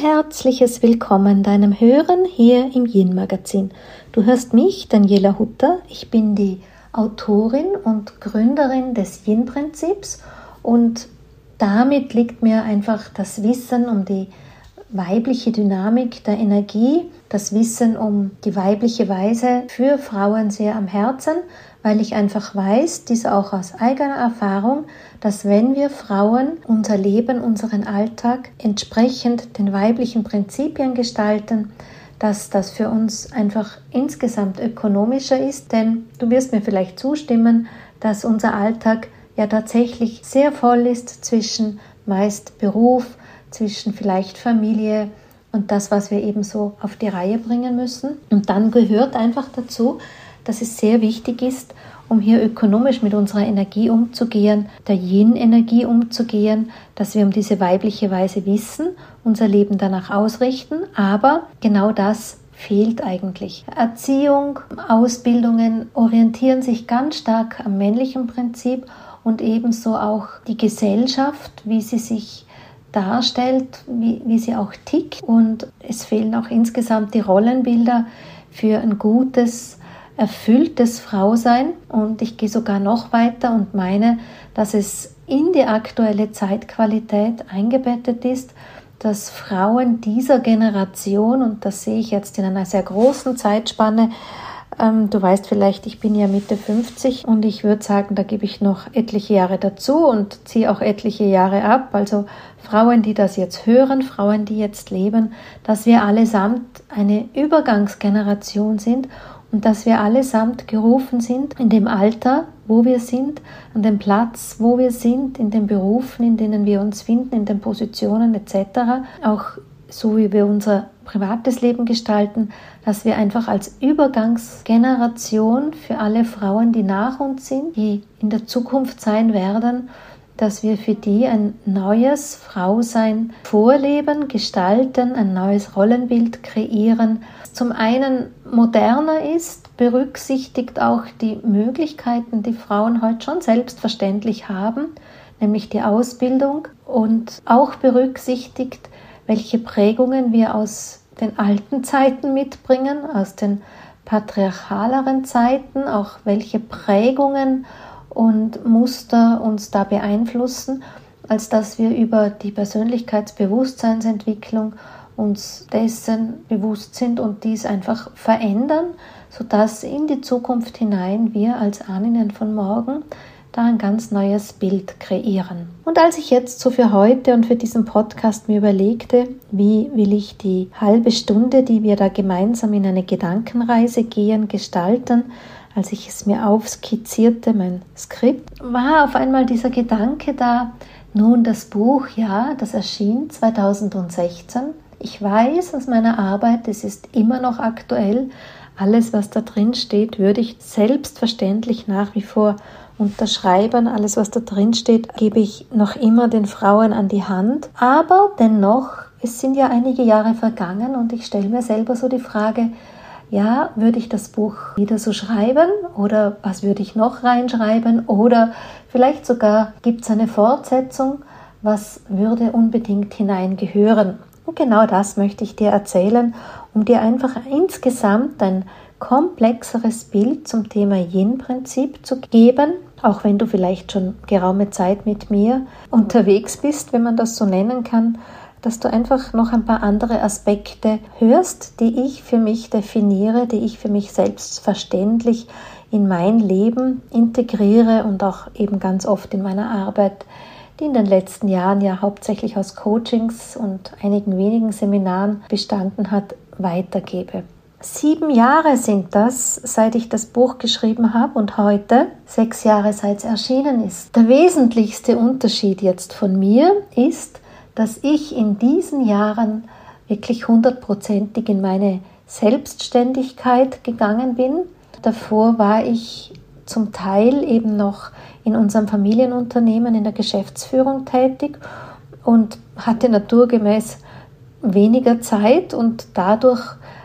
Herzliches Willkommen deinem Hören hier im Yin Magazin. Du hörst mich, Daniela Hutter. Ich bin die Autorin und Gründerin des Yin Prinzips und damit liegt mir einfach das Wissen um die weibliche Dynamik der Energie, das Wissen um die weibliche Weise für Frauen sehr am Herzen, weil ich einfach weiß, dies auch aus eigener Erfahrung, dass wenn wir Frauen unser Leben, unseren Alltag entsprechend den weiblichen Prinzipien gestalten, dass das für uns einfach insgesamt ökonomischer ist, denn du wirst mir vielleicht zustimmen, dass unser Alltag ja tatsächlich sehr voll ist zwischen meist Beruf, zwischen vielleicht Familie und das, was wir eben so auf die Reihe bringen müssen. Und dann gehört einfach dazu, dass es sehr wichtig ist, um hier ökonomisch mit unserer Energie umzugehen, der Yin-Energie umzugehen, dass wir um diese weibliche Weise wissen, unser Leben danach ausrichten, aber genau das fehlt eigentlich. Erziehung, Ausbildungen orientieren sich ganz stark am männlichen Prinzip und ebenso auch die Gesellschaft, wie sie sich darstellt, wie, wie sie auch tickt. Und es fehlen auch insgesamt die Rollenbilder für ein gutes, erfülltes Frausein. Und ich gehe sogar noch weiter und meine, dass es in die aktuelle Zeitqualität eingebettet ist, dass Frauen dieser Generation, und das sehe ich jetzt in einer sehr großen Zeitspanne, ähm, du weißt vielleicht, ich bin ja Mitte 50 und ich würde sagen, da gebe ich noch etliche Jahre dazu und ziehe auch etliche Jahre ab. Also Frauen, die das jetzt hören, Frauen, die jetzt leben, dass wir allesamt eine Übergangsgeneration sind und dass wir allesamt gerufen sind in dem Alter, wo wir sind, an dem Platz, wo wir sind, in den Berufen, in denen wir uns finden, in den Positionen etc., auch so wie wir unser privates Leben gestalten, dass wir einfach als Übergangsgeneration für alle Frauen, die nach uns sind, die in der Zukunft sein werden, dass wir für die ein neues Frausein vorleben, gestalten, ein neues Rollenbild kreieren. Zum einen moderner ist, berücksichtigt auch die Möglichkeiten, die Frauen heute schon selbstverständlich haben, nämlich die Ausbildung und auch berücksichtigt, welche Prägungen wir aus den alten Zeiten mitbringen, aus den patriarchaleren Zeiten, auch welche Prägungen und Muster uns da beeinflussen, als dass wir über die Persönlichkeitsbewusstseinsentwicklung uns dessen bewusst sind und dies einfach verändern, sodass in die Zukunft hinein wir als Ahnen von morgen da ein ganz neues Bild kreieren. Und als ich jetzt so für heute und für diesen Podcast mir überlegte, wie will ich die halbe Stunde, die wir da gemeinsam in eine Gedankenreise gehen, gestalten, als ich es mir aufskizzierte, mein Skript, war auf einmal dieser Gedanke da, nun das Buch, ja, das erschien 2016. Ich weiß aus meiner Arbeit, es ist immer noch aktuell. Alles, was da drin steht, würde ich selbstverständlich nach wie vor unterschreiben. Alles, was da drin steht, gebe ich noch immer den Frauen an die Hand. Aber dennoch, es sind ja einige Jahre vergangen und ich stelle mir selber so die Frage, ja, würde ich das Buch wieder so schreiben oder was würde ich noch reinschreiben oder vielleicht sogar gibt es eine Fortsetzung, was würde unbedingt hineingehören. Und genau das möchte ich dir erzählen, um dir einfach insgesamt ein komplexeres Bild zum Thema Yin-Prinzip zu geben, auch wenn du vielleicht schon geraume Zeit mit mir unterwegs bist, wenn man das so nennen kann, dass du einfach noch ein paar andere Aspekte hörst, die ich für mich definiere, die ich für mich selbstverständlich in mein Leben integriere und auch eben ganz oft in meiner Arbeit, die in den letzten Jahren ja hauptsächlich aus Coachings und einigen wenigen Seminaren bestanden hat, weitergebe. Sieben Jahre sind das, seit ich das Buch geschrieben habe und heute sechs Jahre, seit es erschienen ist. Der wesentlichste Unterschied jetzt von mir ist, dass ich in diesen Jahren wirklich hundertprozentig in meine Selbstständigkeit gegangen bin. Davor war ich zum Teil eben noch in unserem Familienunternehmen in der Geschäftsführung tätig und hatte naturgemäß weniger Zeit und dadurch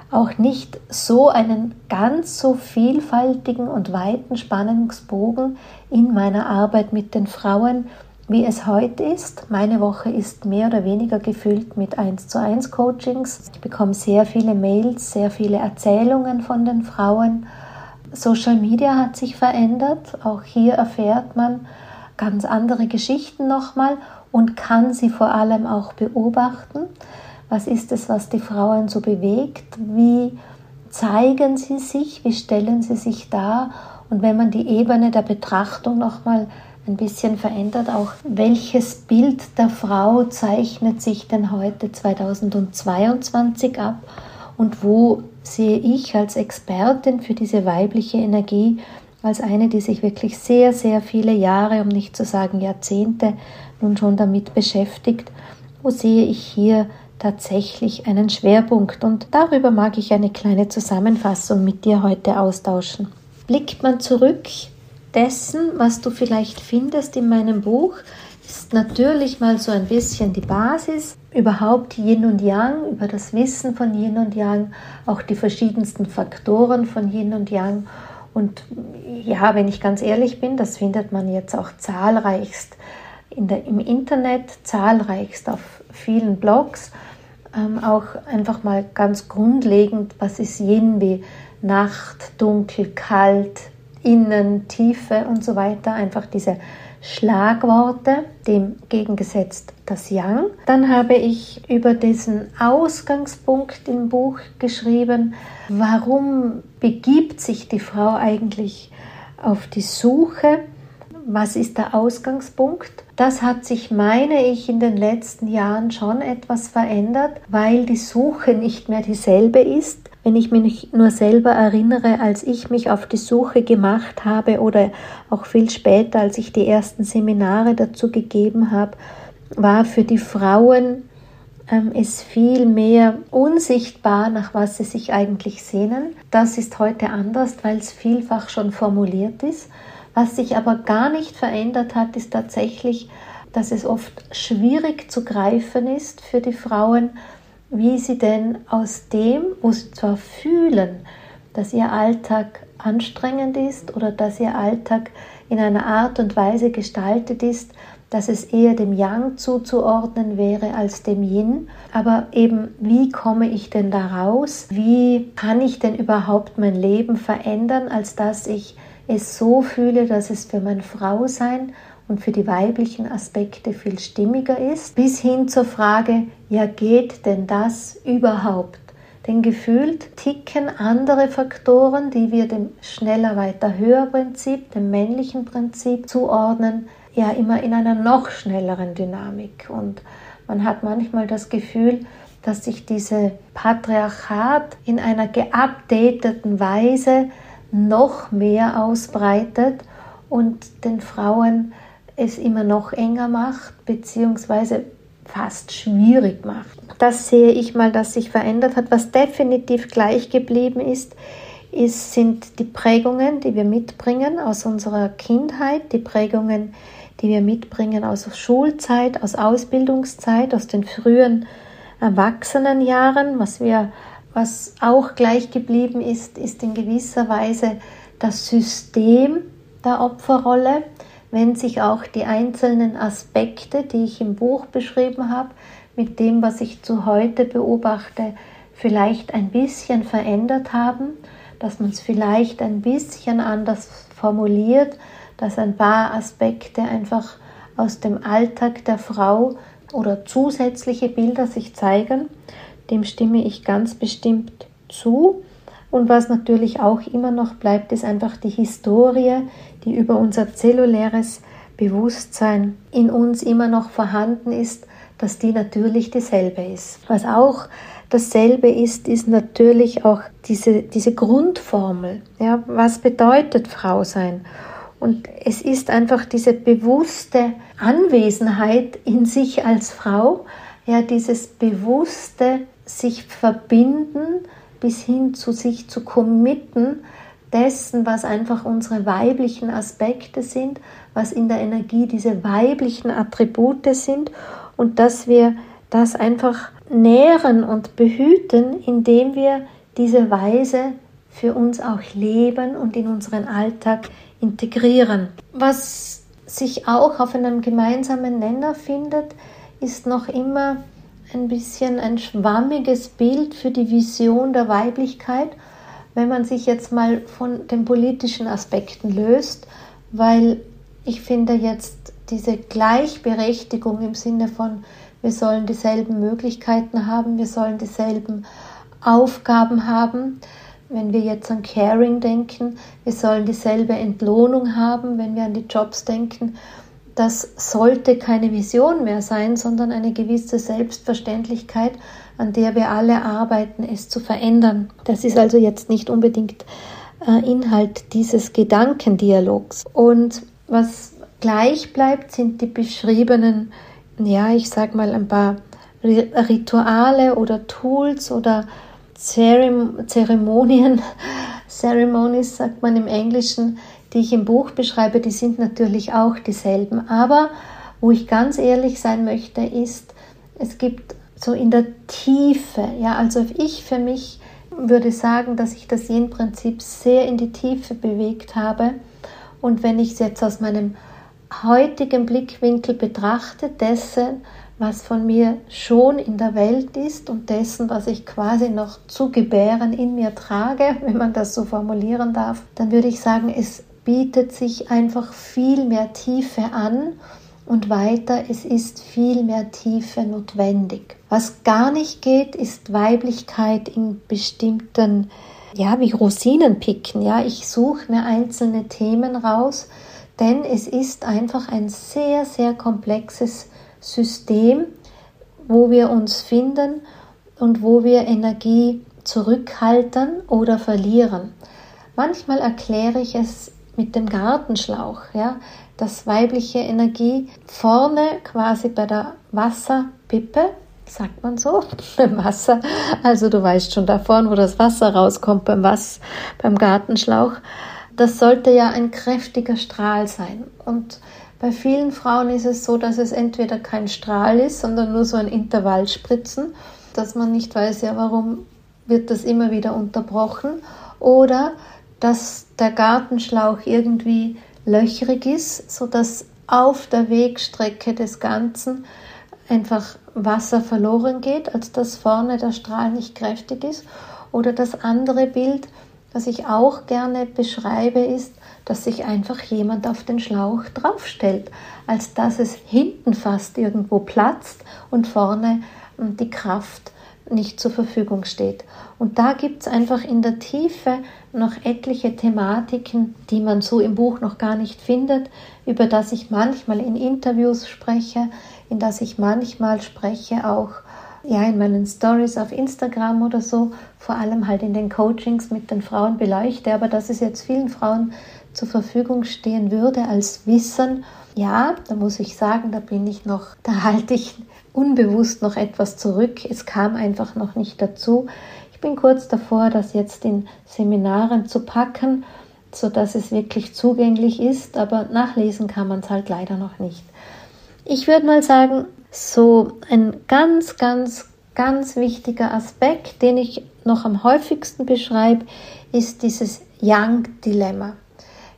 auch nicht so einen ganz so vielfältigen und weiten Spannungsbogen in meiner Arbeit mit den Frauen, wie es heute ist. Meine Woche ist mehr oder weniger gefüllt mit 1 zu 1 Coachings. Ich bekomme sehr viele Mails, sehr viele Erzählungen von den Frauen. Social Media hat sich verändert. Auch hier erfährt man ganz andere Geschichten nochmal und kann sie vor allem auch beobachten. Was ist es, was die Frauen so bewegt? Wie zeigen sie sich? Wie stellen sie sich dar? Und wenn man die Ebene der Betrachtung nochmal ein bisschen verändert, auch welches Bild der Frau zeichnet sich denn heute 2022 ab und wo sehe ich als Expertin für diese weibliche Energie als eine, die sich wirklich sehr, sehr viele Jahre, um nicht zu sagen Jahrzehnte, nun schon damit beschäftigt, wo sehe ich hier tatsächlich einen Schwerpunkt und darüber mag ich eine kleine Zusammenfassung mit dir heute austauschen. Blickt man zurück dessen, was du vielleicht findest in meinem Buch, ist natürlich mal so ein bisschen die Basis, überhaupt Yin und Yang, über das Wissen von Yin und Yang, auch die verschiedensten Faktoren von Yin und Yang. Und ja, wenn ich ganz ehrlich bin, das findet man jetzt auch zahlreichst in der, im Internet, zahlreichst auf vielen Blogs. Ähm, auch einfach mal ganz grundlegend, was ist Yin wie Nacht, dunkel, kalt, Innen, Tiefe und so weiter. Einfach diese Schlagworte, dem gegengesetzt das Yang. Dann habe ich über diesen Ausgangspunkt im Buch geschrieben, warum begibt sich die Frau eigentlich auf die Suche? Was ist der Ausgangspunkt? Das hat sich, meine ich, in den letzten Jahren schon etwas verändert, weil die Suche nicht mehr dieselbe ist wenn ich mich nur selber erinnere, als ich mich auf die Suche gemacht habe oder auch viel später, als ich die ersten Seminare dazu gegeben habe, war für die Frauen ähm, es viel mehr unsichtbar, nach was sie sich eigentlich sehnen. Das ist heute anders, weil es vielfach schon formuliert ist. Was sich aber gar nicht verändert hat, ist tatsächlich, dass es oft schwierig zu greifen ist für die Frauen, wie sie denn aus dem, wo sie zwar fühlen, dass ihr Alltag anstrengend ist oder dass ihr Alltag in einer Art und Weise gestaltet ist, dass es eher dem Yang zuzuordnen wäre als dem Yin. Aber eben, wie komme ich denn da raus? Wie kann ich denn überhaupt mein Leben verändern, als dass ich es so fühle, dass es für mein Frausein und für die weiblichen Aspekte viel stimmiger ist, bis hin zur Frage, ja geht denn das überhaupt? Denn gefühlt ticken andere Faktoren, die wir dem schneller, weiter, höher Prinzip, dem männlichen Prinzip zuordnen, ja immer in einer noch schnelleren Dynamik. Und man hat manchmal das Gefühl, dass sich diese Patriarchat in einer geupdateten Weise noch mehr ausbreitet und den Frauen es immer noch enger macht, beziehungsweise fast schwierig macht. Das sehe ich mal, dass sich verändert hat. Was definitiv gleich geblieben ist, ist sind die Prägungen, die wir mitbringen aus unserer Kindheit, die Prägungen, die wir mitbringen aus Schulzeit, aus Ausbildungszeit, aus den frühen Erwachsenenjahren. Was wir, was auch gleich geblieben ist, ist in gewisser Weise das System der Opferrolle wenn sich auch die einzelnen Aspekte, die ich im Buch beschrieben habe, mit dem, was ich zu heute beobachte, vielleicht ein bisschen verändert haben, dass man es vielleicht ein bisschen anders formuliert, dass ein paar Aspekte einfach aus dem Alltag der Frau oder zusätzliche Bilder sich zeigen, dem stimme ich ganz bestimmt zu. Und was natürlich auch immer noch bleibt, ist einfach die Historie, die über unser zelluläres Bewusstsein in uns immer noch vorhanden ist, dass die natürlich dieselbe ist. Was auch dasselbe ist, ist natürlich auch diese, diese Grundformel. Ja, was bedeutet Frau sein? Und es ist einfach diese bewusste Anwesenheit in sich als Frau, ja, dieses bewusste sich verbinden bis hin zu sich zu committen, dessen, was einfach unsere weiblichen Aspekte sind, was in der Energie diese weiblichen Attribute sind und dass wir das einfach nähren und behüten, indem wir diese Weise für uns auch leben und in unseren Alltag integrieren. Was sich auch auf einem gemeinsamen Nenner findet, ist noch immer ein bisschen ein schwammiges Bild für die Vision der Weiblichkeit, wenn man sich jetzt mal von den politischen Aspekten löst, weil ich finde jetzt diese Gleichberechtigung im Sinne von, wir sollen dieselben Möglichkeiten haben, wir sollen dieselben Aufgaben haben. Wenn wir jetzt an Caring denken, wir sollen dieselbe Entlohnung haben, wenn wir an die Jobs denken, das sollte keine Vision mehr sein, sondern eine gewisse Selbstverständlichkeit, an der wir alle arbeiten, es zu verändern. Das ist also jetzt nicht unbedingt äh, Inhalt dieses Gedankendialogs. Und was gleich bleibt, sind die beschriebenen, ja, ich sag mal ein paar Rituale oder Tools oder Zeremonien, Ceremonies sagt man im Englischen, die ich im Buch beschreibe, die sind natürlich auch dieselben. Aber wo ich ganz ehrlich sein möchte, ist, es gibt so in der Tiefe, ja, also ich für mich würde sagen, dass ich das Yin-Prinzip sehr in die Tiefe bewegt habe. Und wenn ich es jetzt aus meinem heutigen Blickwinkel betrachte, dessen, was von mir schon in der Welt ist und dessen, was ich quasi noch zu gebären in mir trage, wenn man das so formulieren darf, dann würde ich sagen, es bietet sich einfach viel mehr Tiefe an und weiter, es ist viel mehr Tiefe notwendig. Was gar nicht geht, ist Weiblichkeit in bestimmten, ja, wie Rosinen picken. Ja, ich suche mir einzelne Themen raus, denn es ist einfach ein sehr, sehr komplexes System, wo wir uns finden und wo wir Energie zurückhalten oder verlieren. Manchmal erkläre ich es mit dem Gartenschlauch, ja, dass weibliche Energie vorne quasi bei der Wasserpippe, sagt man so, beim Wasser, also du weißt schon da vorne, wo das Wasser rauskommt beim Was, beim Gartenschlauch, das sollte ja ein kräftiger Strahl sein. Und bei vielen Frauen ist es so, dass es entweder kein Strahl ist, sondern nur so ein Intervallspritzen, dass man nicht weiß, ja, warum wird das immer wieder unterbrochen, oder dass der Gartenschlauch irgendwie löchrig ist, sodass auf der Wegstrecke des Ganzen einfach Wasser verloren geht, als dass vorne der Strahl nicht kräftig ist. Oder das andere Bild, das ich auch gerne beschreibe, ist, dass sich einfach jemand auf den Schlauch draufstellt, als dass es hinten fast irgendwo platzt und vorne die Kraft nicht zur Verfügung steht. Und da gibt es einfach in der Tiefe noch etliche Thematiken, die man so im Buch noch gar nicht findet, über das ich manchmal in Interviews spreche, in das ich manchmal spreche auch ja in meinen Stories auf Instagram oder so, vor allem halt in den Coachings mit den Frauen beleuchte, aber dass es jetzt vielen Frauen zur Verfügung stehen würde als Wissen, ja, da muss ich sagen, da bin ich noch, da halte ich unbewusst noch etwas zurück. Es kam einfach noch nicht dazu. Ich bin kurz davor, das jetzt in Seminaren zu packen, sodass es wirklich zugänglich ist, aber nachlesen kann man es halt leider noch nicht. Ich würde mal sagen, so ein ganz, ganz, ganz wichtiger Aspekt, den ich noch am häufigsten beschreibe, ist dieses Yang-Dilemma.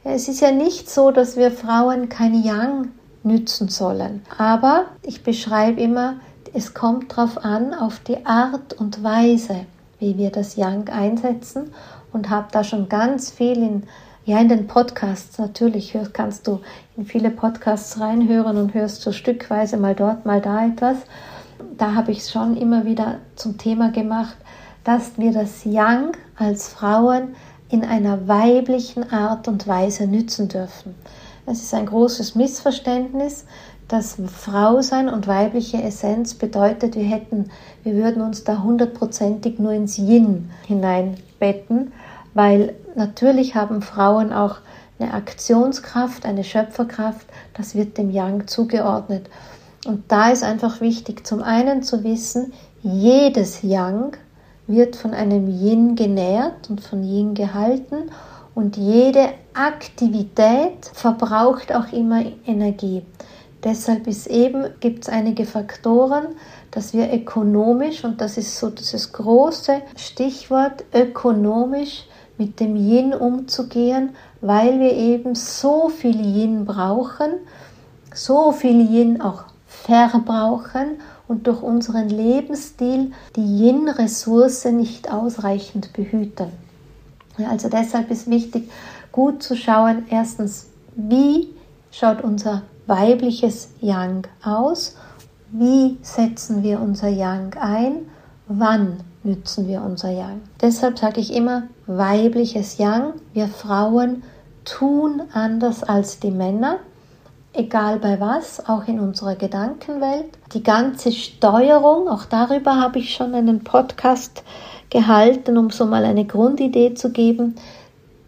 Es ist ja nicht so, dass wir Frauen kein Yang nützen sollen. Aber ich beschreibe immer, es kommt darauf an, auf die Art und Weise, wie wir das Yang einsetzen und habe da schon ganz viel in, ja, in den Podcasts natürlich, kannst du in viele Podcasts reinhören und hörst so stückweise mal dort, mal da etwas. Da habe ich es schon immer wieder zum Thema gemacht, dass wir das Yang als Frauen in einer weiblichen Art und Weise nützen dürfen. Es ist ein großes Missverständnis, dass Frau sein und weibliche Essenz bedeutet, wir hätten, wir würden uns da hundertprozentig nur ins Yin hineinbetten, weil natürlich haben Frauen auch eine Aktionskraft, eine Schöpferkraft, das wird dem Yang zugeordnet. Und da ist einfach wichtig, zum einen zu wissen, jedes Yang wird von einem Yin genährt und von Yin gehalten und jede Aktivität verbraucht auch immer Energie. Deshalb ist eben, gibt es einige Faktoren, dass wir ökonomisch, und das ist so dieses große Stichwort, ökonomisch mit dem Yin umzugehen, weil wir eben so viel Yin brauchen, so viel Yin auch verbrauchen und durch unseren Lebensstil die Yin-Ressource nicht ausreichend behüten. Also deshalb ist wichtig, gut zu schauen, erstens, wie schaut unser weibliches Yang aus, wie setzen wir unser Yang ein, wann nützen wir unser Yang. Deshalb sage ich immer weibliches Yang. Wir Frauen tun anders als die Männer, egal bei was, auch in unserer Gedankenwelt. Die ganze Steuerung, auch darüber habe ich schon einen Podcast gehalten, um so mal eine Grundidee zu geben.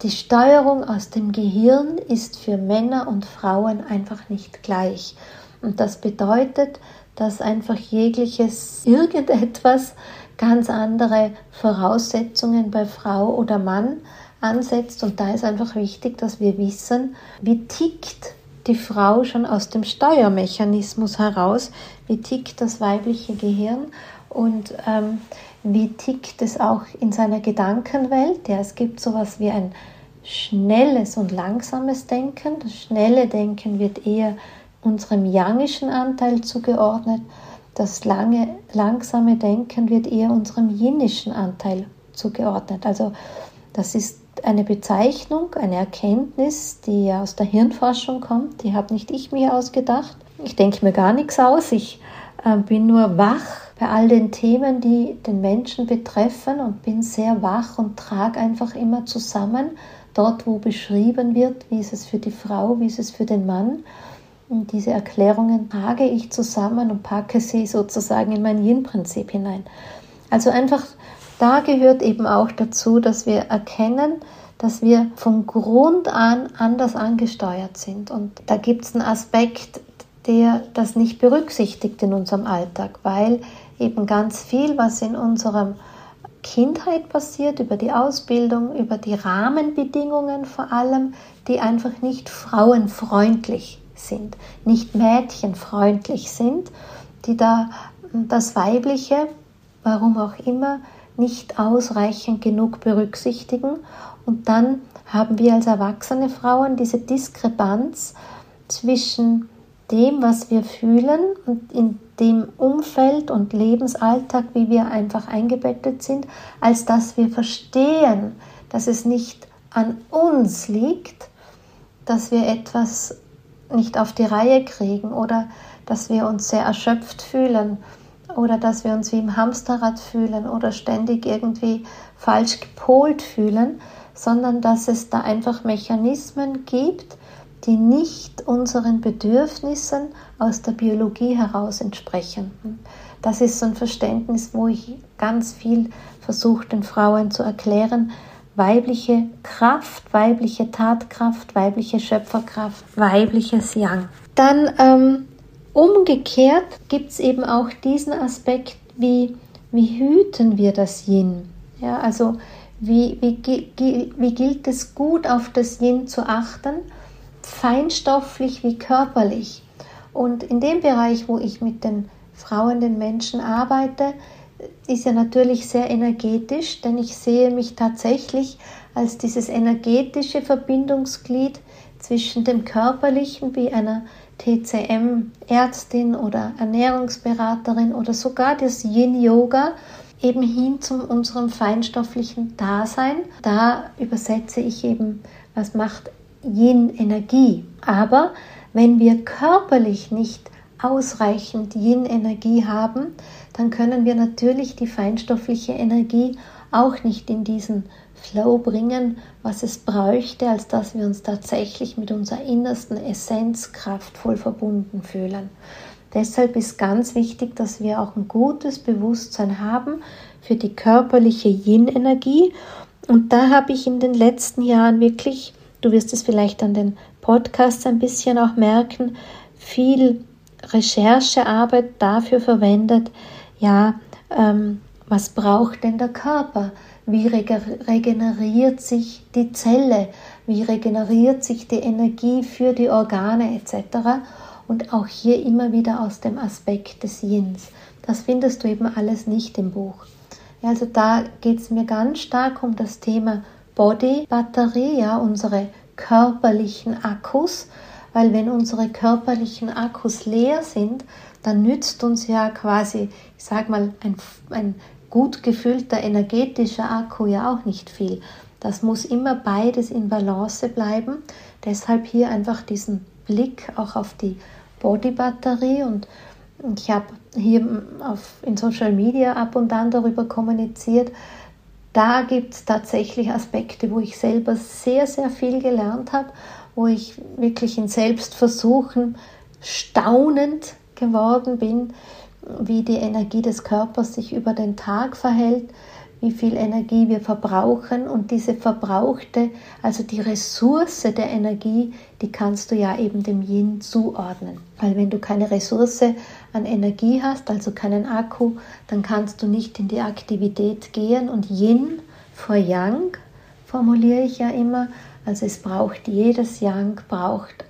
Die Steuerung aus dem Gehirn ist für Männer und Frauen einfach nicht gleich. Und das bedeutet, dass einfach jegliches irgendetwas ganz andere Voraussetzungen bei Frau oder Mann ansetzt. Und da ist einfach wichtig, dass wir wissen, wie tickt die Frau schon aus dem Steuermechanismus heraus, wie tickt das weibliche Gehirn und ähm, wie tickt es auch in seiner Gedankenwelt. Ja, es gibt sowas wie ein schnelles und langsames Denken. Das schnelle Denken wird eher unserem yangischen Anteil zugeordnet das lange, langsame Denken wird eher unserem jinnischen Anteil zugeordnet. Also das ist eine Bezeichnung, eine Erkenntnis, die aus der Hirnforschung kommt. Die habe nicht ich mir ausgedacht. Ich denke mir gar nichts aus. Ich äh, bin nur wach bei all den Themen, die den Menschen betreffen und bin sehr wach und trage einfach immer zusammen, dort wo beschrieben wird, wie ist es für die Frau, wie ist es für den Mann und diese Erklärungen trage ich zusammen und packe sie sozusagen in mein Yin-Prinzip hinein. Also einfach, da gehört eben auch dazu, dass wir erkennen, dass wir von Grund an anders angesteuert sind. Und da gibt es einen Aspekt, der das nicht berücksichtigt in unserem Alltag, weil eben ganz viel, was in unserem Kindheit passiert, über die Ausbildung, über die Rahmenbedingungen vor allem, die einfach nicht frauenfreundlich sind, nicht mädchenfreundlich sind, die da das Weibliche, warum auch immer, nicht ausreichend genug berücksichtigen. Und dann haben wir als erwachsene Frauen diese Diskrepanz zwischen dem, was wir fühlen und in dem Umfeld und Lebensalltag, wie wir einfach eingebettet sind, als dass wir verstehen, dass es nicht an uns liegt, dass wir etwas nicht auf die Reihe kriegen oder dass wir uns sehr erschöpft fühlen oder dass wir uns wie im Hamsterrad fühlen oder ständig irgendwie falsch gepolt fühlen, sondern dass es da einfach Mechanismen gibt, die nicht unseren Bedürfnissen aus der Biologie heraus entsprechen. Das ist so ein Verständnis, wo ich ganz viel versuche, den Frauen zu erklären, weibliche Kraft, weibliche Tatkraft, weibliche Schöpferkraft, weibliches Yang. Dann ähm, umgekehrt gibt es eben auch diesen Aspekt, wie, wie hüten wir das Yin? Ja, also wie, wie, wie gilt es gut auf das Yin zu achten, feinstofflich wie körperlich. Und in dem Bereich, wo ich mit den Frauen, den Menschen arbeite, ist ja natürlich sehr energetisch, denn ich sehe mich tatsächlich als dieses energetische Verbindungsglied zwischen dem körperlichen wie einer TCM-Ärztin oder Ernährungsberaterin oder sogar das Yin-Yoga eben hin zu unserem feinstofflichen Dasein. Da übersetze ich eben, was macht Yin-Energie. Aber wenn wir körperlich nicht ausreichend Yin-Energie haben, dann können wir natürlich die feinstoffliche Energie auch nicht in diesen Flow bringen, was es bräuchte, als dass wir uns tatsächlich mit unserer innersten Essenz kraftvoll verbunden fühlen. Deshalb ist ganz wichtig, dass wir auch ein gutes Bewusstsein haben für die körperliche Yin-Energie. Und da habe ich in den letzten Jahren wirklich, du wirst es vielleicht an den Podcasts ein bisschen auch merken, viel Recherchearbeit dafür verwendet, ja, ähm, was braucht denn der Körper? Wie regeneriert sich die Zelle? Wie regeneriert sich die Energie für die Organe etc.? Und auch hier immer wieder aus dem Aspekt des Yins. Das findest du eben alles nicht im Buch. Also da geht es mir ganz stark um das Thema Body-Batterie, ja, unsere körperlichen Akkus, weil wenn unsere körperlichen Akkus leer sind, dann nützt uns ja quasi, ich sag mal, ein, ein gut gefüllter energetischer Akku ja auch nicht viel. Das muss immer beides in Balance bleiben. Deshalb hier einfach diesen Blick auch auf die Bodybatterie und ich habe hier auf, in Social Media ab und an darüber kommuniziert. Da gibt es tatsächlich Aspekte, wo ich selber sehr, sehr viel gelernt habe, wo ich wirklich in Selbstversuchen staunend geworden bin, wie die Energie des Körpers sich über den Tag verhält, wie viel Energie wir verbrauchen und diese verbrauchte, also die Ressource der Energie, die kannst du ja eben dem Yin zuordnen. Weil wenn du keine Ressource an Energie hast, also keinen Akku, dann kannst du nicht in die Aktivität gehen und Yin vor Yang formuliere ich ja immer, also es braucht jedes Yang braucht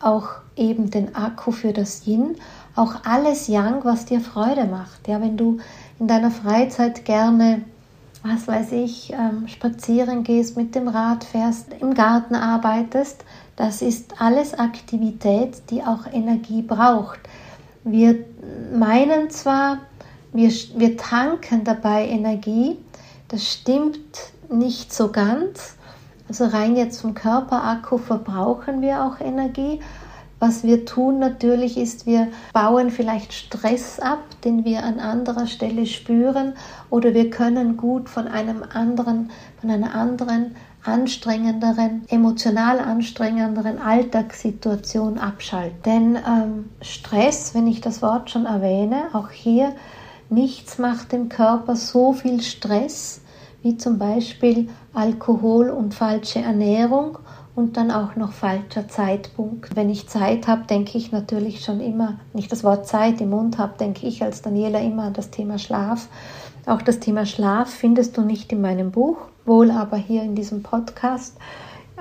auch eben den Akku für das Yin, auch alles Yang, was dir Freude macht. Ja, wenn du in deiner Freizeit gerne, was weiß ich, ähm, spazieren gehst, mit dem Rad fährst, im Garten arbeitest, das ist alles Aktivität, die auch Energie braucht. Wir meinen zwar, wir, wir tanken dabei Energie, das stimmt nicht so ganz. Also rein jetzt vom Körperakku verbrauchen wir auch Energie, was wir tun natürlich ist, wir bauen vielleicht Stress ab, den wir an anderer Stelle spüren, oder wir können gut von einem anderen, von einer anderen anstrengenderen, emotional anstrengenderen Alltagssituation abschalten. Denn ähm, Stress, wenn ich das Wort schon erwähne, auch hier nichts macht dem Körper so viel Stress wie zum Beispiel Alkohol und falsche Ernährung und dann auch noch falscher Zeitpunkt. Wenn ich Zeit habe, denke ich natürlich schon immer, nicht das Wort Zeit im Mund habe, denke ich als Daniela immer an das Thema Schlaf. Auch das Thema Schlaf findest du nicht in meinem Buch, wohl aber hier in diesem Podcast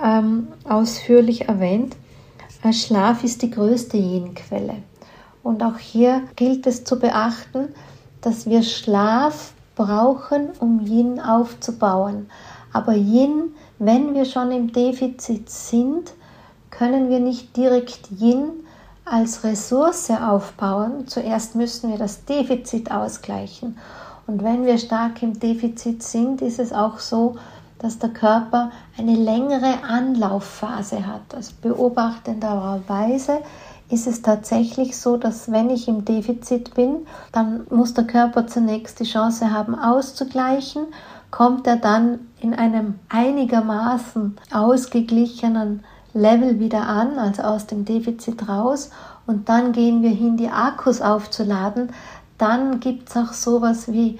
ähm, ausführlich erwähnt. Äh, Schlaf ist die größte Yin-Quelle. Und auch hier gilt es zu beachten, dass wir Schlaf brauchen, um Yin aufzubauen. Aber Yin wenn wir schon im Defizit sind, können wir nicht direkt Yin als Ressource aufbauen. Zuerst müssen wir das Defizit ausgleichen. Und wenn wir stark im Defizit sind, ist es auch so, dass der Körper eine längere Anlaufphase hat. Also beobachtenderweise ist es tatsächlich so, dass wenn ich im Defizit bin, dann muss der Körper zunächst die Chance haben auszugleichen kommt er dann in einem einigermaßen ausgeglichenen Level wieder an, also aus dem Defizit raus. Und dann gehen wir hin, die Akkus aufzuladen. Dann gibt es auch sowas wie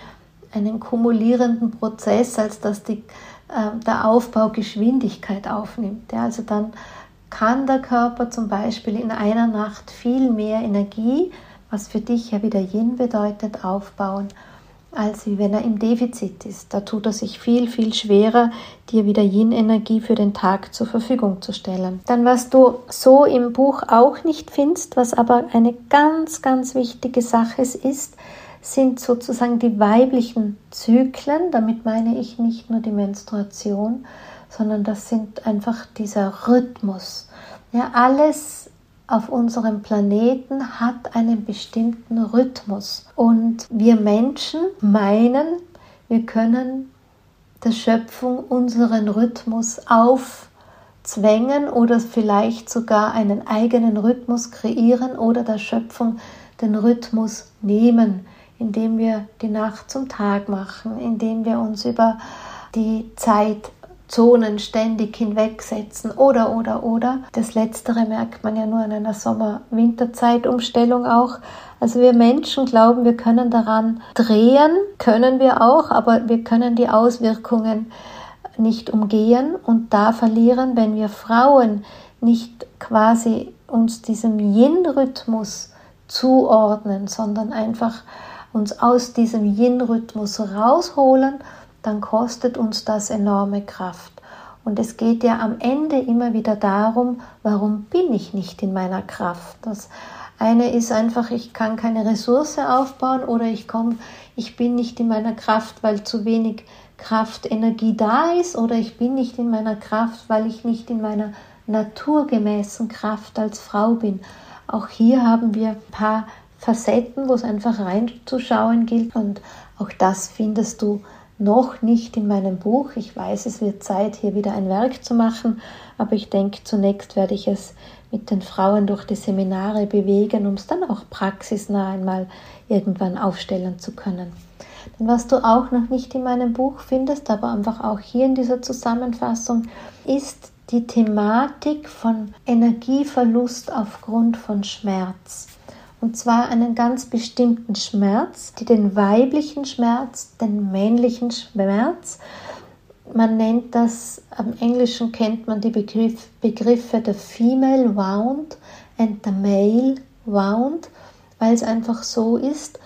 einen kumulierenden Prozess, als dass die, äh, der Aufbau Geschwindigkeit aufnimmt. Ja, also dann kann der Körper zum Beispiel in einer Nacht viel mehr Energie, was für dich ja wieder Yin bedeutet, aufbauen als wenn er im Defizit ist. Da tut er sich viel, viel schwerer, dir wieder Yin-Energie für den Tag zur Verfügung zu stellen. Dann, was du so im Buch auch nicht findest, was aber eine ganz, ganz wichtige Sache ist, sind sozusagen die weiblichen Zyklen. Damit meine ich nicht nur die Menstruation, sondern das sind einfach dieser Rhythmus. Ja, alles auf unserem Planeten hat einen bestimmten Rhythmus. Und wir Menschen meinen, wir können der Schöpfung unseren Rhythmus aufzwängen oder vielleicht sogar einen eigenen Rhythmus kreieren oder der Schöpfung den Rhythmus nehmen, indem wir die Nacht zum Tag machen, indem wir uns über die Zeit Zonen ständig hinwegsetzen oder, oder, oder. Das Letztere merkt man ja nur in einer Sommer-Winterzeitumstellung auch. Also wir Menschen glauben, wir können daran drehen, können wir auch, aber wir können die Auswirkungen nicht umgehen und da verlieren, wenn wir Frauen nicht quasi uns diesem Yin-Rhythmus zuordnen, sondern einfach uns aus diesem Yin-Rhythmus rausholen dann kostet uns das enorme Kraft. Und es geht ja am Ende immer wieder darum, warum bin ich nicht in meiner Kraft? Das eine ist einfach, ich kann keine Ressource aufbauen oder ich komme, ich bin nicht in meiner Kraft, weil zu wenig Kraftenergie da ist oder ich bin nicht in meiner Kraft, weil ich nicht in meiner naturgemäßen Kraft als Frau bin. Auch hier haben wir ein paar Facetten, wo es einfach reinzuschauen gilt und auch das findest du noch nicht in meinem Buch. Ich weiß, es wird Zeit, hier wieder ein Werk zu machen, aber ich denke, zunächst werde ich es mit den Frauen durch die Seminare bewegen, um es dann auch praxisnah einmal irgendwann aufstellen zu können. Denn was du auch noch nicht in meinem Buch findest, aber einfach auch hier in dieser Zusammenfassung, ist die Thematik von Energieverlust aufgrund von Schmerz. Und zwar einen ganz bestimmten Schmerz, die den weiblichen Schmerz, den männlichen Schmerz. Man nennt das, am Englischen kennt man die Begriff, Begriffe der Female Wound and the Male Wound, weil es einfach so ist,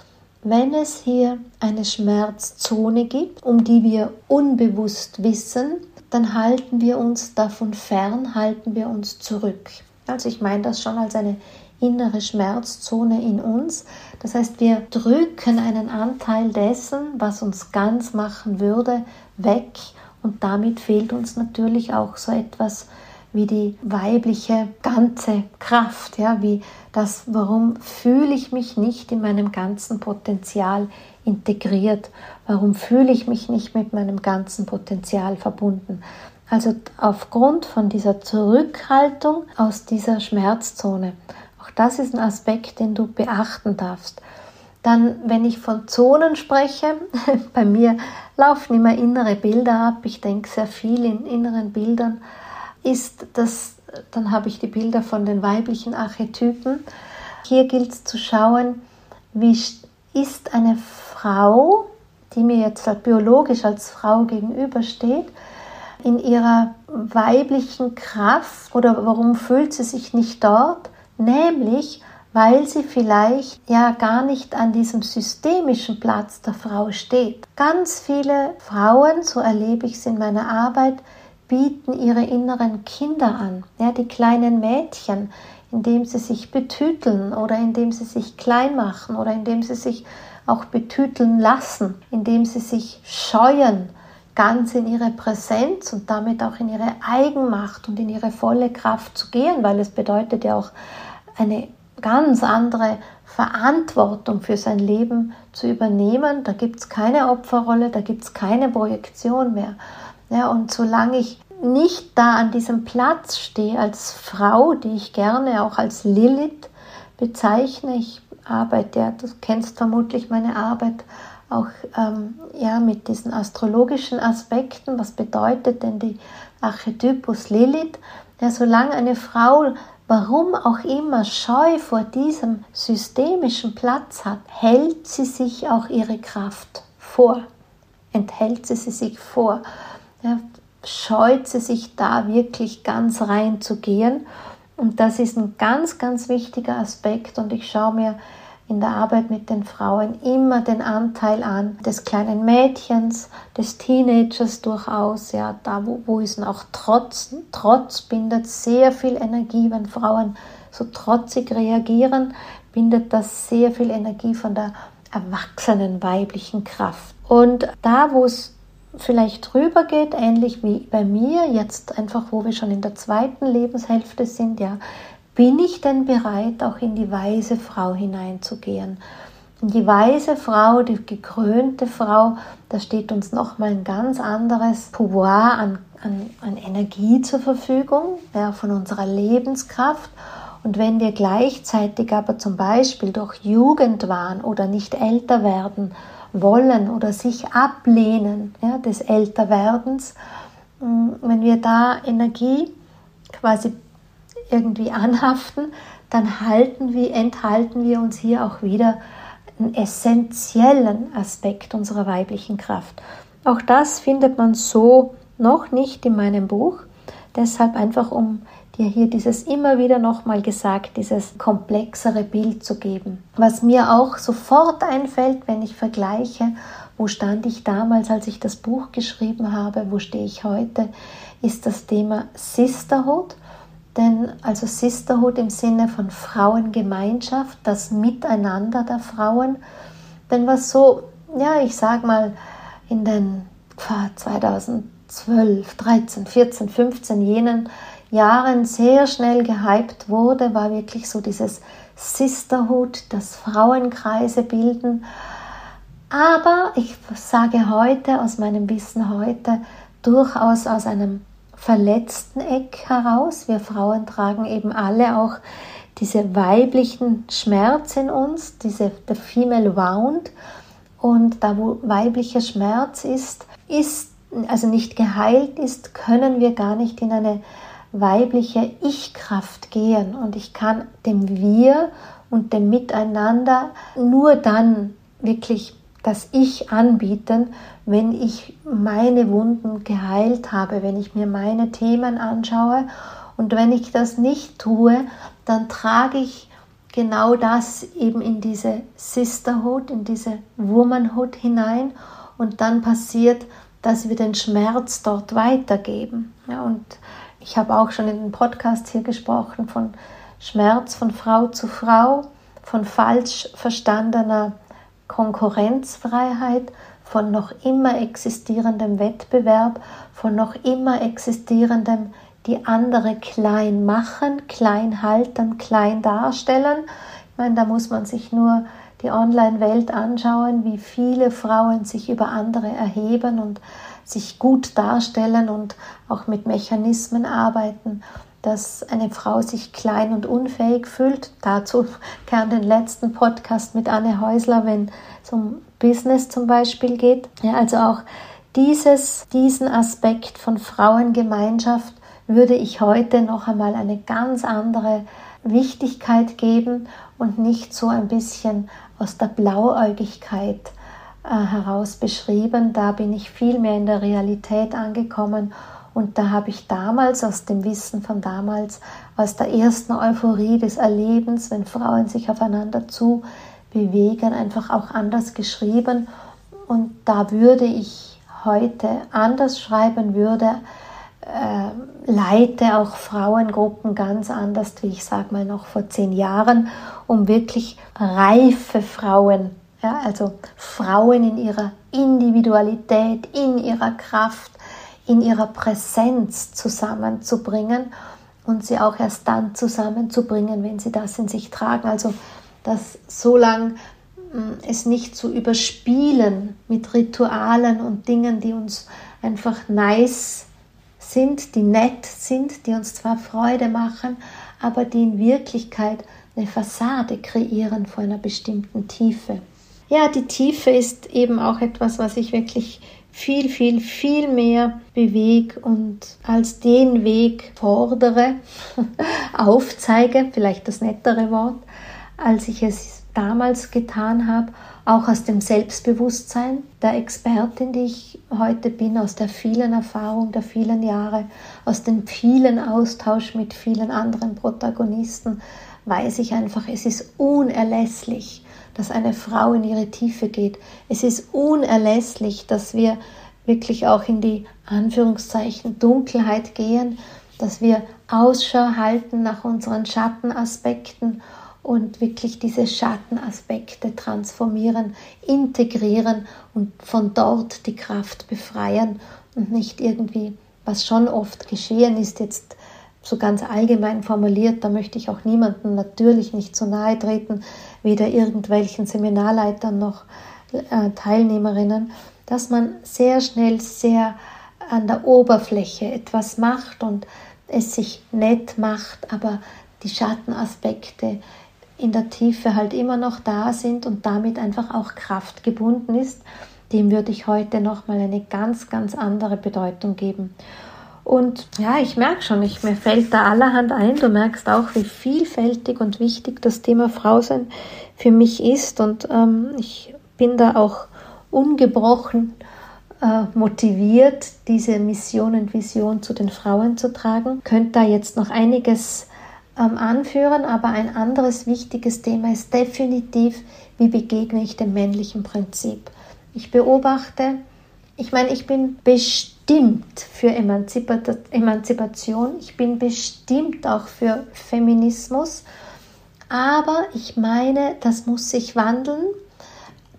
wenn es hier eine Schmerzzone gibt, um die wir unbewusst wissen, dann halten wir uns davon fern, halten wir uns zurück. Also ich meine das schon als eine innere Schmerzzone in uns. Das heißt, wir drücken einen Anteil dessen, was uns ganz machen würde, weg und damit fehlt uns natürlich auch so etwas wie die weibliche ganze Kraft, ja, wie das, warum fühle ich mich nicht in meinem ganzen Potenzial integriert, warum fühle ich mich nicht mit meinem ganzen Potenzial verbunden. Also aufgrund von dieser Zurückhaltung aus dieser Schmerzzone. Auch das ist ein Aspekt, den du beachten darfst. Dann, wenn ich von Zonen spreche, bei mir laufen immer innere Bilder ab. Ich denke sehr viel in inneren Bildern ist das, dann habe ich die Bilder von den weiblichen Archetypen. Hier gilt es zu schauen, wie ist eine Frau, die mir jetzt halt biologisch als Frau gegenübersteht, in ihrer weiblichen Kraft oder warum fühlt sie sich nicht dort? Nämlich, weil sie vielleicht ja gar nicht an diesem systemischen Platz der Frau steht. Ganz viele Frauen, so erlebe ich es in meiner Arbeit, bieten ihre inneren Kinder an, ja, die kleinen Mädchen, indem sie sich betüteln oder indem sie sich klein machen oder indem sie sich auch betüteln lassen, indem sie sich scheuen, ganz in ihre Präsenz und damit auch in ihre Eigenmacht und in ihre volle Kraft zu gehen, weil es bedeutet ja auch eine ganz andere Verantwortung für sein Leben zu übernehmen. Da gibt es keine Opferrolle, da gibt es keine Projektion mehr. Ja, und solange ich nicht da an diesem Platz stehe als Frau, die ich gerne auch als Lilith bezeichne, ich arbeite, ja, du kennst vermutlich meine Arbeit auch ähm, ja, mit diesen astrologischen Aspekten, was bedeutet denn die Archetypus Lilith? Ja, solange eine Frau, warum auch immer, Scheu vor diesem systemischen Platz hat, hält sie sich auch ihre Kraft vor, enthält sie sich vor ja, scheut sie sich da wirklich ganz rein zu gehen. Und das ist ein ganz, ganz wichtiger Aspekt. Und ich schaue mir in der Arbeit mit den Frauen immer den Anteil an des kleinen Mädchens, des Teenagers durchaus. Ja, da wo, wo ist auch Trotz. Trotz bindet sehr viel Energie, wenn Frauen so trotzig reagieren, bindet das sehr viel Energie von der erwachsenen weiblichen Kraft. Und da, wo es vielleicht rübergeht, ähnlich wie bei mir, jetzt einfach, wo wir schon in der zweiten Lebenshälfte sind, ja, bin ich denn bereit, auch in die weise Frau hineinzugehen? In die weise Frau, die gekrönte Frau, da steht uns nochmal ein ganz anderes Pouvoir an, an, an Energie zur Verfügung, ja, von unserer Lebenskraft. Und wenn wir gleichzeitig aber zum Beispiel durch Jugendwahn oder nicht älter werden wollen oder sich ablehnen ja, des Älterwerdens, mm, wenn wir da Energie quasi irgendwie anhaften, dann halten wir, enthalten wir uns hier auch wieder einen essentiellen Aspekt unserer weiblichen Kraft. Auch das findet man so noch nicht in meinem Buch. Deshalb einfach, um dir hier dieses immer wieder nochmal gesagt, dieses komplexere Bild zu geben. Was mir auch sofort einfällt, wenn ich vergleiche, wo stand ich damals, als ich das Buch geschrieben habe, wo stehe ich heute, ist das Thema Sisterhood. Denn also Sisterhood im Sinne von Frauengemeinschaft, das Miteinander der Frauen. Denn was so, ja, ich sag mal, in den 2012, 13, 14, 15, jenen Jahren sehr schnell gehypt wurde, war wirklich so dieses Sisterhood, das Frauenkreise bilden. Aber ich sage heute aus meinem Wissen heute durchaus aus einem verletzten Eck heraus. Wir Frauen tragen eben alle auch diese weiblichen Schmerz in uns, diese der Female Wound. Und da wo weiblicher Schmerz ist, ist also nicht geheilt ist, können wir gar nicht in eine weibliche Ich-Kraft gehen. Und ich kann dem Wir und dem Miteinander nur dann wirklich das Ich anbieten, wenn ich meine Wunden geheilt habe, wenn ich mir meine Themen anschaue. Und wenn ich das nicht tue, dann trage ich genau das eben in diese Sisterhood, in diese Womanhood hinein. Und dann passiert, dass wir den Schmerz dort weitergeben. Ja, und ich habe auch schon in den Podcast hier gesprochen von Schmerz von Frau zu Frau, von falsch verstandener Konkurrenzfreiheit, von noch immer existierendem Wettbewerb, von noch immer existierendem die andere klein machen, klein halten, klein darstellen. Ich meine, da muss man sich nur die Online-Welt anschauen, wie viele Frauen sich über andere erheben und sich gut darstellen und auch mit Mechanismen arbeiten, dass eine Frau sich klein und unfähig fühlt. Dazu kann den letzten Podcast mit Anne Häusler, wenn es um Business zum Beispiel geht. Ja, also auch dieses, diesen Aspekt von Frauengemeinschaft würde ich heute noch einmal eine ganz andere Wichtigkeit geben und nicht so ein bisschen aus der Blauäugigkeit äh, heraus beschrieben. Da bin ich viel mehr in der Realität angekommen und da habe ich damals aus dem Wissen von damals, aus der ersten Euphorie des Erlebens, wenn Frauen sich aufeinander zu bewegen, einfach auch anders geschrieben. Und da würde ich heute anders schreiben, würde äh, leite auch Frauengruppen ganz anders, wie ich sage mal noch vor zehn Jahren, um wirklich reife Frauen, ja, also Frauen in ihrer Individualität, in ihrer Kraft, in ihrer Präsenz zusammenzubringen und sie auch erst dann zusammenzubringen, wenn sie das in sich tragen. Also dass so lang hm, es nicht zu überspielen mit Ritualen und Dingen, die uns einfach nice sind, die nett sind, die uns zwar Freude machen, aber die in Wirklichkeit eine Fassade kreieren vor einer bestimmten Tiefe. Ja, die Tiefe ist eben auch etwas, was ich wirklich viel, viel, viel mehr bewege und als den Weg fordere, aufzeige, vielleicht das nettere Wort, als ich es damals getan habe, auch aus dem Selbstbewusstsein der Expertin, die ich heute bin, aus der vielen Erfahrung der vielen Jahre, aus dem vielen Austausch mit vielen anderen Protagonisten, weiß ich einfach, es ist unerlässlich, dass eine Frau in ihre Tiefe geht. Es ist unerlässlich, dass wir wirklich auch in die Anführungszeichen Dunkelheit gehen, dass wir Ausschau halten nach unseren Schattenaspekten und wirklich diese Schattenaspekte transformieren, integrieren und von dort die Kraft befreien und nicht irgendwie, was schon oft geschehen ist, jetzt so ganz allgemein formuliert, da möchte ich auch niemandem natürlich nicht zu nahe treten, weder irgendwelchen Seminarleitern noch äh, Teilnehmerinnen, dass man sehr schnell sehr an der Oberfläche etwas macht und es sich nett macht, aber die Schattenaspekte in der Tiefe halt immer noch da sind und damit einfach auch Kraft gebunden ist, dem würde ich heute nochmal eine ganz, ganz andere Bedeutung geben. Und ja, ich merke schon, ich, mir fällt da allerhand ein. Du merkst auch, wie vielfältig und wichtig das Thema Frau sein für mich ist. Und ähm, ich bin da auch ungebrochen äh, motiviert, diese Mission und Vision zu den Frauen zu tragen. Könnt da jetzt noch einiges ähm, anführen, aber ein anderes wichtiges Thema ist definitiv, wie begegne ich dem männlichen Prinzip. Ich beobachte, ich meine, ich bin bestimmt für Emanzipation, ich bin bestimmt auch für Feminismus, aber ich meine, das muss sich wandeln.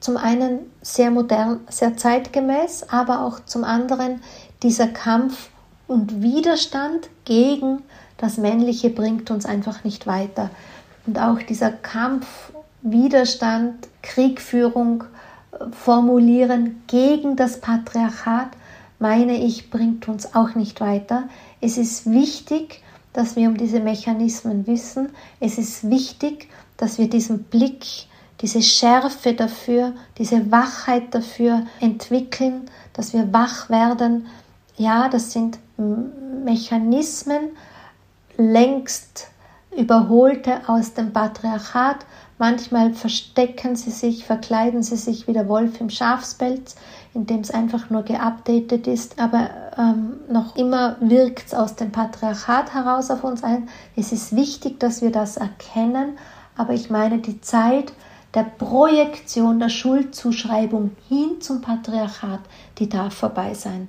zum einen sehr modern, sehr zeitgemäß, aber auch zum anderen dieser Kampf und Widerstand gegen das Männliche bringt uns einfach nicht weiter. Und auch dieser Kampf, Widerstand, Kriegführung formulieren gegen das Patriarchat, meine ich, bringt uns auch nicht weiter. Es ist wichtig, dass wir um diese Mechanismen wissen. Es ist wichtig, dass wir diesen Blick, diese Schärfe dafür, diese Wachheit dafür entwickeln, dass wir wach werden. Ja, das sind Mechanismen, längst überholte aus dem Patriarchat. Manchmal verstecken sie sich, verkleiden sie sich wie der Wolf im Schafspelz, indem es einfach nur geupdatet ist. Aber ähm, noch immer wirkt es aus dem Patriarchat heraus auf uns ein. Es ist wichtig, dass wir das erkennen aber ich meine die Zeit der Projektion der Schuldzuschreibung hin zum Patriarchat, die darf vorbei sein.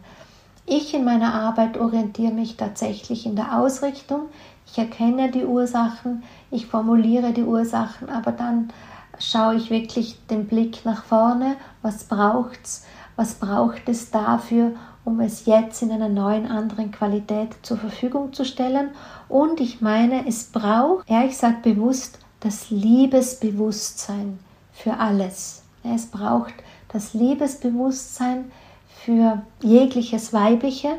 Ich in meiner Arbeit orientiere mich tatsächlich in der Ausrichtung. Ich erkenne die Ursachen, ich formuliere die Ursachen, aber dann schaue ich wirklich den Blick nach vorne. Was braucht's? Was braucht es dafür, um es jetzt in einer neuen, anderen Qualität zur Verfügung zu stellen? Und ich meine, es braucht, ja, ich sage bewusst, das Liebesbewusstsein für alles. Es braucht das Liebesbewusstsein für jegliches Weibliche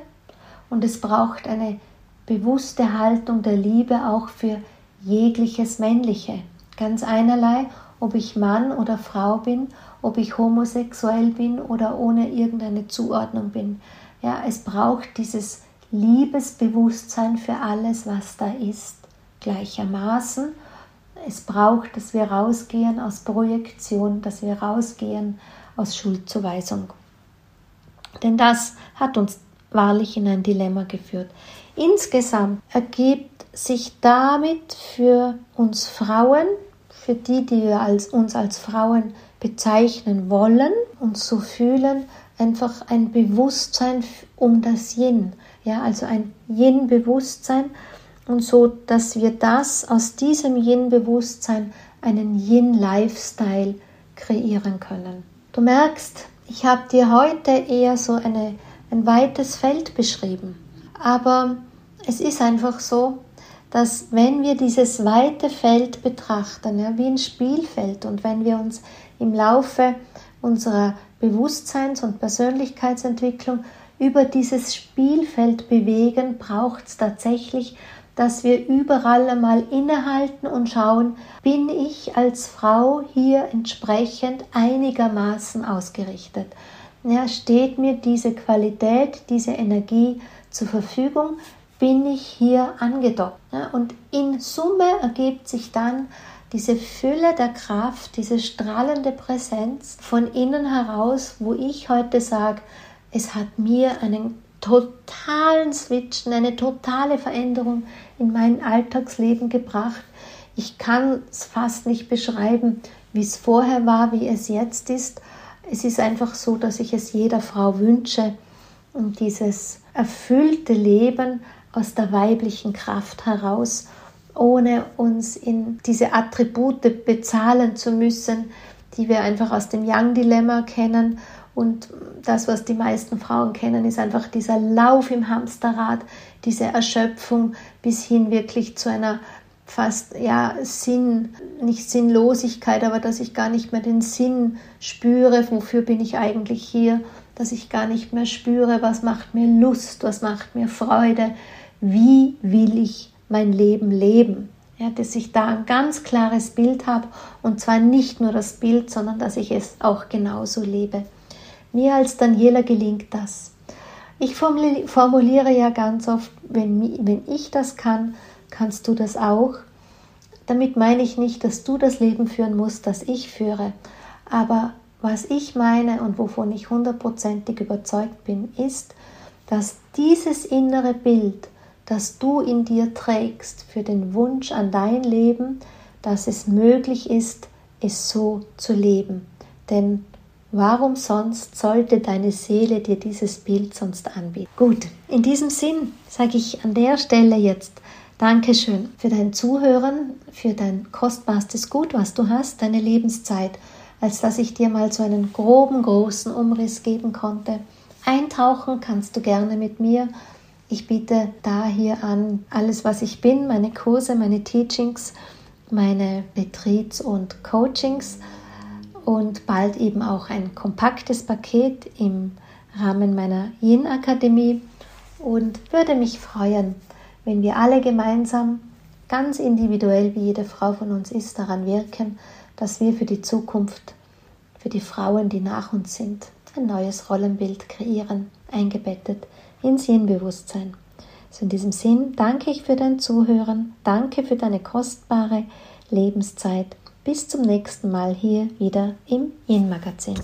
und es braucht eine bewusste Haltung der Liebe auch für jegliches Männliche. Ganz einerlei, ob ich Mann oder Frau bin, ob ich homosexuell bin oder ohne irgendeine Zuordnung bin. Ja, es braucht dieses Liebesbewusstsein für alles, was da ist, gleichermaßen es braucht, dass wir rausgehen aus Projektion, dass wir rausgehen aus Schuldzuweisung. Denn das hat uns wahrlich in ein Dilemma geführt. Insgesamt ergibt sich damit für uns Frauen, für die, die wir als, uns als Frauen bezeichnen wollen, und so fühlen, einfach ein Bewusstsein um das Yin. Ja, also ein Yin-Bewusstsein, und so, dass wir das aus diesem Yin-Bewusstsein einen Yin-Lifestyle kreieren können. Du merkst, ich habe dir heute eher so eine, ein weites Feld beschrieben, aber es ist einfach so, dass wenn wir dieses weite Feld betrachten, ja, wie ein Spielfeld, und wenn wir uns im Laufe unserer Bewusstseins- und Persönlichkeitsentwicklung über dieses Spielfeld bewegen, braucht es tatsächlich dass wir überall einmal innehalten und schauen, bin ich als Frau hier entsprechend einigermaßen ausgerichtet? Ja, steht mir diese Qualität, diese Energie zur Verfügung? Bin ich hier angedockt? Ja, und in Summe ergibt sich dann diese Fülle der Kraft, diese strahlende Präsenz von innen heraus, wo ich heute sage, es hat mir einen totalen Switchen, eine totale Veränderung in mein Alltagsleben gebracht. Ich kann es fast nicht beschreiben, wie es vorher war, wie es jetzt ist. Es ist einfach so, dass ich es jeder Frau wünsche, dieses erfüllte Leben aus der weiblichen Kraft heraus, ohne uns in diese Attribute bezahlen zu müssen, die wir einfach aus dem Young-Dilemma kennen. Und das, was die meisten Frauen kennen, ist einfach dieser Lauf im Hamsterrad, diese Erschöpfung bis hin wirklich zu einer fast ja Sinn, nicht Sinnlosigkeit, aber dass ich gar nicht mehr den Sinn spüre, wofür bin ich eigentlich hier, dass ich gar nicht mehr spüre, was macht mir Lust, was macht mir Freude, wie will ich mein Leben leben. Ja, dass ich da ein ganz klares Bild habe und zwar nicht nur das Bild, sondern dass ich es auch genauso lebe. Mir als Daniela gelingt das. Ich formuliere ja ganz oft, wenn, wenn ich das kann, kannst du das auch. Damit meine ich nicht, dass du das Leben führen musst, das ich führe. Aber was ich meine und wovon ich hundertprozentig überzeugt bin, ist, dass dieses innere Bild, das du in dir trägst für den Wunsch an dein Leben, dass es möglich ist, es so zu leben. Denn Warum sonst sollte deine Seele dir dieses Bild sonst anbieten? Gut, in diesem Sinn sage ich an der Stelle jetzt Dankeschön für dein Zuhören, für dein kostbarstes Gut, was du hast, deine Lebenszeit. als dass ich dir mal so einen groben, großen Umriss geben konnte. Eintauchen kannst du gerne mit mir. Ich biete da hier an alles, was ich bin, meine Kurse, meine Teachings, meine Retreats und Coachings und bald eben auch ein kompaktes Paket im Rahmen meiner Yin Akademie und würde mich freuen, wenn wir alle gemeinsam ganz individuell, wie jede Frau von uns ist, daran wirken, dass wir für die Zukunft, für die Frauen, die nach uns sind, ein neues Rollenbild kreieren, eingebettet ins Yin-Bewusstsein. So in diesem Sinn danke ich für dein Zuhören, danke für deine kostbare Lebenszeit. Bis zum nächsten Mal hier wieder im Yin-Magazin.